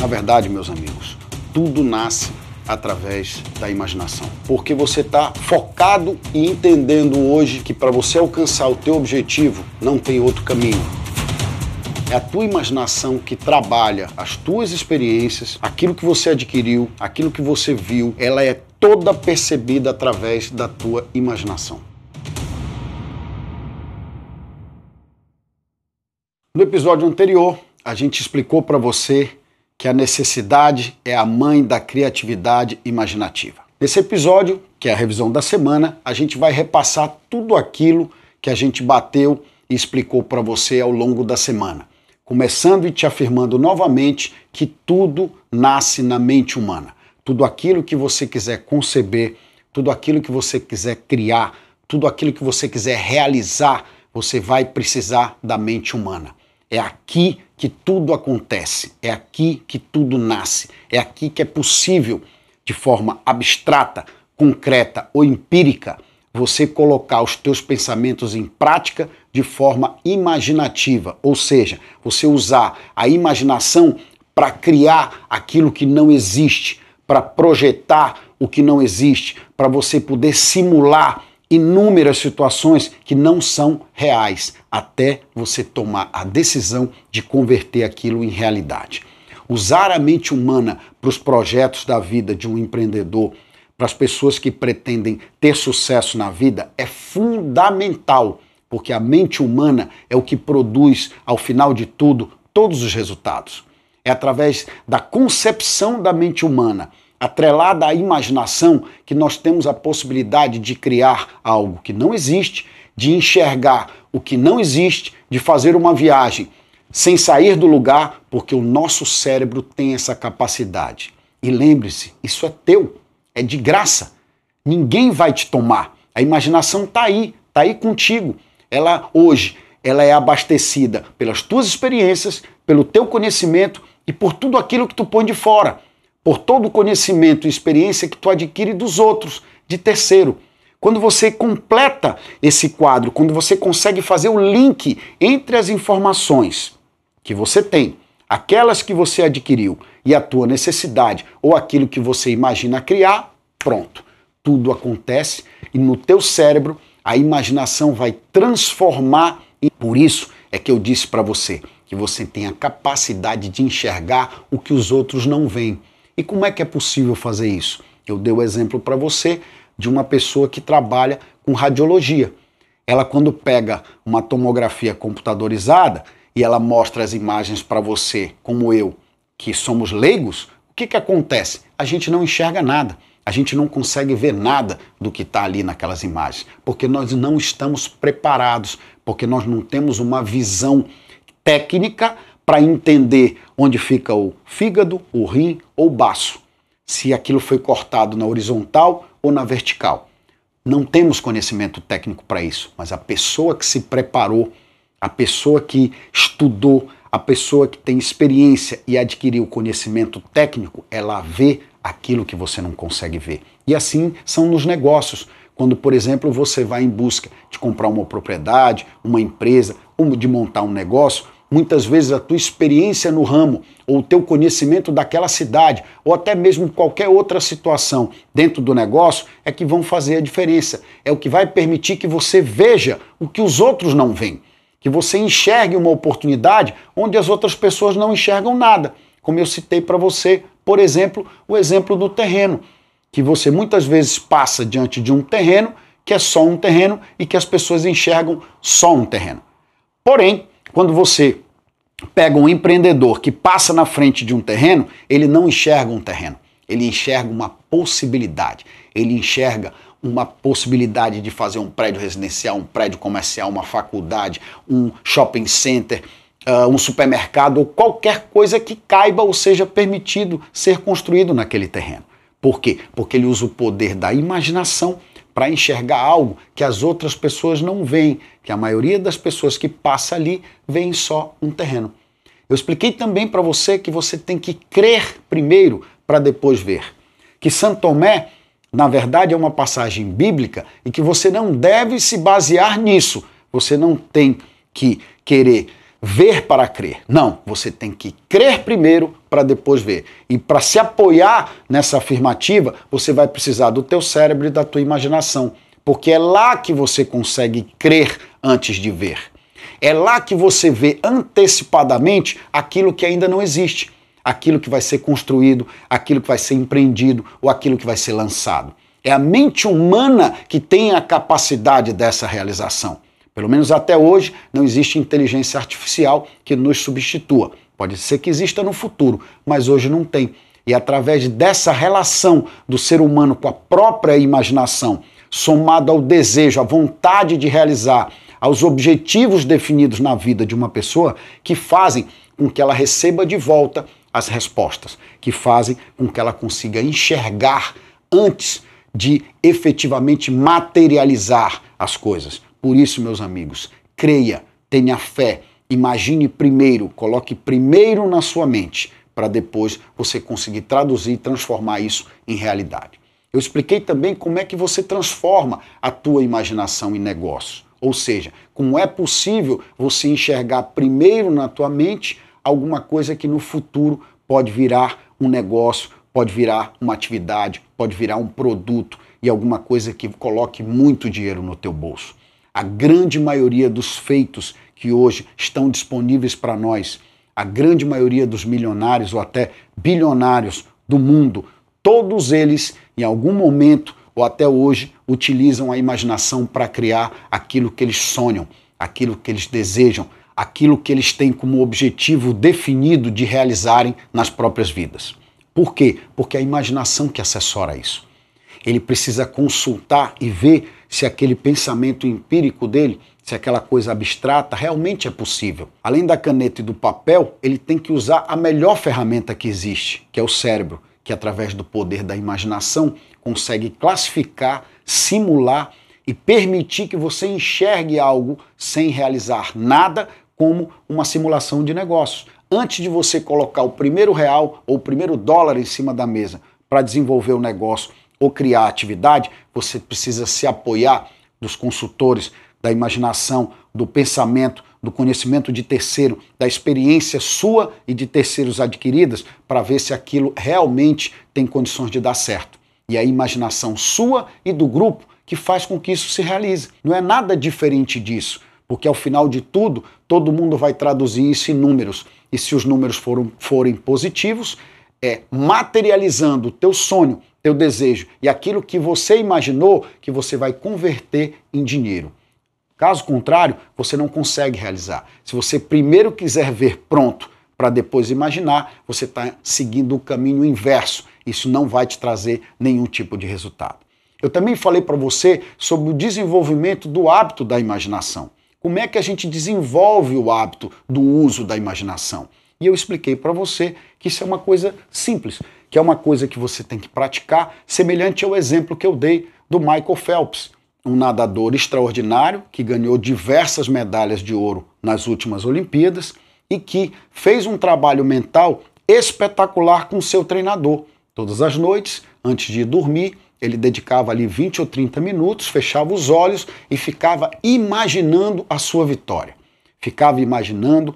Na verdade, meus amigos, tudo nasce através da imaginação. Porque você está focado e entendendo hoje que para você alcançar o teu objetivo não tem outro caminho. É a tua imaginação que trabalha as tuas experiências, aquilo que você adquiriu, aquilo que você viu, ela é toda percebida através da tua imaginação. No episódio anterior, a gente explicou para você que a necessidade é a mãe da criatividade imaginativa. Nesse episódio, que é a revisão da semana, a gente vai repassar tudo aquilo que a gente bateu e explicou para você ao longo da semana, começando e te afirmando novamente que tudo nasce na mente humana. Tudo aquilo que você quiser conceber, tudo aquilo que você quiser criar, tudo aquilo que você quiser realizar, você vai precisar da mente humana. É aqui que tudo acontece, é aqui que tudo nasce, é aqui que é possível, de forma abstrata, concreta ou empírica, você colocar os teus pensamentos em prática de forma imaginativa, ou seja, você usar a imaginação para criar aquilo que não existe, para projetar o que não existe, para você poder simular inúmeras situações que não são reais, até você tomar a decisão de converter aquilo em realidade. Usar a mente humana para os projetos da vida de um empreendedor, para as pessoas que pretendem ter sucesso na vida, é fundamental, porque a mente humana é o que produz, ao final de tudo, todos os resultados. É através da concepção da mente humana atrelada à imaginação, que nós temos a possibilidade de criar algo que não existe, de enxergar o que não existe, de fazer uma viagem sem sair do lugar, porque o nosso cérebro tem essa capacidade. E lembre-se, isso é teu, é de graça. Ninguém vai te tomar. A imaginação está aí, está aí contigo. Ela hoje, ela é abastecida pelas tuas experiências, pelo teu conhecimento e por tudo aquilo que tu põe de fora por todo o conhecimento e experiência que tu adquire dos outros, de terceiro. Quando você completa esse quadro, quando você consegue fazer o link entre as informações que você tem, aquelas que você adquiriu e a tua necessidade ou aquilo que você imagina criar, pronto. Tudo acontece e no teu cérebro a imaginação vai transformar e por isso é que eu disse para você que você tem a capacidade de enxergar o que os outros não veem. E como é que é possível fazer isso? Eu dei o exemplo para você de uma pessoa que trabalha com radiologia. Ela, quando pega uma tomografia computadorizada e ela mostra as imagens para você, como eu, que somos leigos, o que, que acontece? A gente não enxerga nada. A gente não consegue ver nada do que está ali naquelas imagens, porque nós não estamos preparados, porque nós não temos uma visão técnica para entender onde fica o fígado, o rim ou o baço, se aquilo foi cortado na horizontal ou na vertical. Não temos conhecimento técnico para isso, mas a pessoa que se preparou, a pessoa que estudou, a pessoa que tem experiência e adquiriu conhecimento técnico, ela vê aquilo que você não consegue ver. E assim são nos negócios. Quando, por exemplo, você vai em busca de comprar uma propriedade, uma empresa, de montar um negócio, Muitas vezes a tua experiência no ramo, ou o teu conhecimento daquela cidade, ou até mesmo qualquer outra situação dentro do negócio, é que vão fazer a diferença. É o que vai permitir que você veja o que os outros não veem. Que você enxergue uma oportunidade onde as outras pessoas não enxergam nada. Como eu citei para você, por exemplo, o exemplo do terreno. Que você muitas vezes passa diante de um terreno que é só um terreno e que as pessoas enxergam só um terreno. Porém, quando você pega um empreendedor que passa na frente de um terreno, ele não enxerga um terreno, ele enxerga uma possibilidade, ele enxerga uma possibilidade de fazer um prédio residencial, um prédio comercial, uma faculdade, um shopping center, uh, um supermercado ou qualquer coisa que caiba ou seja permitido ser construído naquele terreno. Por quê? Porque ele usa o poder da imaginação para enxergar algo que as outras pessoas não veem, que a maioria das pessoas que passa ali veem só um terreno. Eu expliquei também para você que você tem que crer primeiro para depois ver. Que Santo Tomé, na verdade, é uma passagem bíblica e que você não deve se basear nisso. Você não tem que querer ver para crer. Não, você tem que crer primeiro para depois ver. E para se apoiar nessa afirmativa, você vai precisar do teu cérebro e da tua imaginação, porque é lá que você consegue crer antes de ver. É lá que você vê antecipadamente aquilo que ainda não existe, aquilo que vai ser construído, aquilo que vai ser empreendido ou aquilo que vai ser lançado. É a mente humana que tem a capacidade dessa realização. Pelo menos até hoje, não existe inteligência artificial que nos substitua. Pode ser que exista no futuro, mas hoje não tem. E através dessa relação do ser humano com a própria imaginação, somado ao desejo, à vontade de realizar, aos objetivos definidos na vida de uma pessoa, que fazem com que ela receba de volta as respostas, que fazem com que ela consiga enxergar antes de efetivamente materializar as coisas. Por isso, meus amigos, creia, tenha fé, imagine primeiro, coloque primeiro na sua mente, para depois você conseguir traduzir e transformar isso em realidade. Eu expliquei também como é que você transforma a tua imaginação em negócio. Ou seja, como é possível você enxergar primeiro na tua mente alguma coisa que no futuro pode virar um negócio, pode virar uma atividade, pode virar um produto e alguma coisa que coloque muito dinheiro no teu bolso. A grande maioria dos feitos que hoje estão disponíveis para nós, a grande maioria dos milionários ou até bilionários do mundo, todos eles, em algum momento ou até hoje, utilizam a imaginação para criar aquilo que eles sonham, aquilo que eles desejam, aquilo que eles têm como objetivo definido de realizarem nas próprias vidas. Por quê? Porque é a imaginação que assessora isso. Ele precisa consultar e ver se aquele pensamento empírico dele, se aquela coisa abstrata realmente é possível. Além da caneta e do papel, ele tem que usar a melhor ferramenta que existe, que é o cérebro, que através do poder da imaginação consegue classificar, simular e permitir que você enxergue algo sem realizar nada como uma simulação de negócios. Antes de você colocar o primeiro real ou o primeiro dólar em cima da mesa para desenvolver o negócio ou criar atividade, você precisa se apoiar dos consultores, da imaginação, do pensamento, do conhecimento de terceiro, da experiência sua e de terceiros adquiridas, para ver se aquilo realmente tem condições de dar certo. E a imaginação sua e do grupo que faz com que isso se realize. Não é nada diferente disso, porque ao final de tudo, todo mundo vai traduzir isso em números. E se os números foram, forem positivos, é materializando o teu sonho, teu desejo e aquilo que você imaginou que você vai converter em dinheiro. Caso contrário, você não consegue realizar. Se você primeiro quiser ver pronto para depois imaginar, você está seguindo o caminho inverso. Isso não vai te trazer nenhum tipo de resultado. Eu também falei para você sobre o desenvolvimento do hábito da imaginação. Como é que a gente desenvolve o hábito do uso da imaginação? E eu expliquei para você que isso é uma coisa simples, que é uma coisa que você tem que praticar, semelhante ao exemplo que eu dei do Michael Phelps, um nadador extraordinário que ganhou diversas medalhas de ouro nas últimas Olimpíadas e que fez um trabalho mental espetacular com seu treinador. Todas as noites, antes de dormir, ele dedicava ali 20 ou 30 minutos, fechava os olhos e ficava imaginando a sua vitória. Ficava imaginando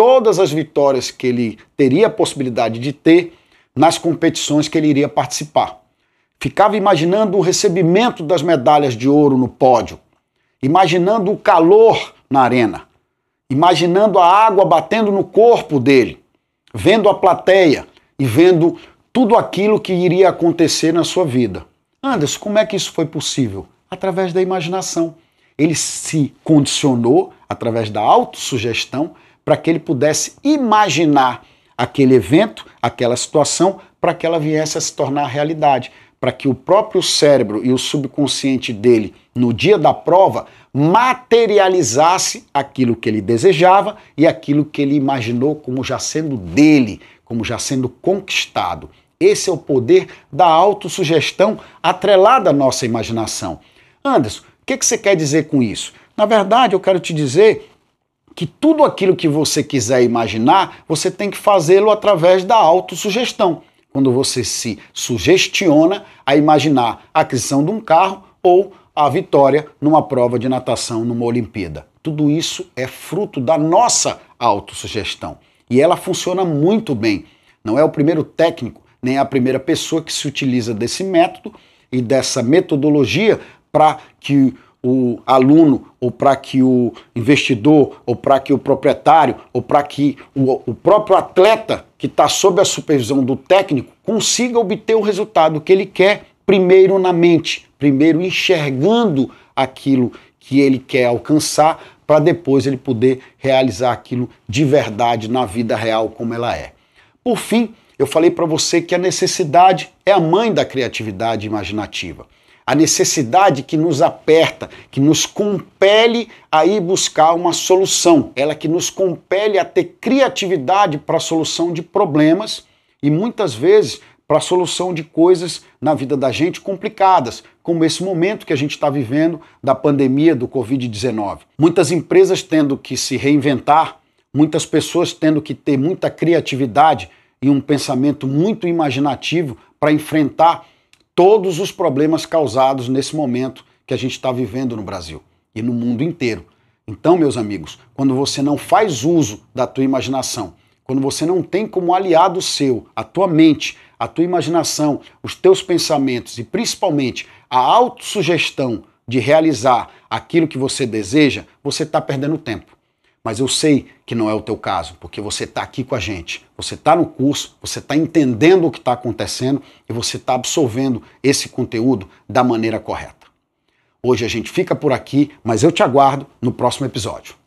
todas as vitórias que ele teria a possibilidade de ter nas competições que ele iria participar. Ficava imaginando o recebimento das medalhas de ouro no pódio, imaginando o calor na arena, imaginando a água batendo no corpo dele, vendo a plateia e vendo tudo aquilo que iria acontecer na sua vida. Anderson, como é que isso foi possível? Através da imaginação. Ele se condicionou através da autossugestão para que ele pudesse imaginar aquele evento, aquela situação, para que ela viesse a se tornar realidade, para que o próprio cérebro e o subconsciente dele, no dia da prova, materializasse aquilo que ele desejava e aquilo que ele imaginou como já sendo dele, como já sendo conquistado. Esse é o poder da autossugestão atrelada à nossa imaginação. Anderson, o que, que você quer dizer com isso? Na verdade, eu quero te dizer que tudo aquilo que você quiser imaginar, você tem que fazê-lo através da autossugestão. Quando você se sugestiona a imaginar a aquisição de um carro ou a vitória numa prova de natação numa Olimpíada. Tudo isso é fruto da nossa autossugestão. E ela funciona muito bem. Não é o primeiro técnico, nem a primeira pessoa que se utiliza desse método e dessa metodologia para que o aluno, ou para que o investidor, ou para que o proprietário, ou para que o, o, próprio atleta que está sob a supervisão do técnico consiga obter o resultado que ele quer, primeiro na mente, primeiro enxergando aquilo que ele quer alcançar, para depois ele poder realizar aquilo de verdade na vida real como ela é. Por fim, eu falei para você que a necessidade é a mãe da criatividade imaginativa a necessidade que nos aperta, que nos compele a ir buscar uma solução, ela que nos compele a ter criatividade para a solução de problemas e muitas vezes para a solução de coisas na vida da gente complicadas, como esse momento que a gente está vivendo da pandemia do Covid-19. Muitas empresas tendo que se reinventar, muitas pessoas tendo que ter muita criatividade e um pensamento muito imaginativo para enfrentar todos os problemas causados nesse momento que a gente está vivendo no Brasil e no mundo inteiro. Então, meus amigos, quando você não faz uso da tua imaginação, quando você não tem como aliado seu a tua mente, a tua imaginação, os teus pensamentos e principalmente a autossugestão de realizar aquilo que você deseja, você está perdendo tempo. Mas eu sei que não é o teu caso, porque você está aqui com a gente, você está no curso, você está entendendo o que está acontecendo e você está absorvendo esse conteúdo da maneira correta. Hoje a gente fica por aqui, mas eu te aguardo no próximo episódio.